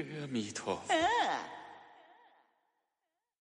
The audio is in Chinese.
阿弥陀佛。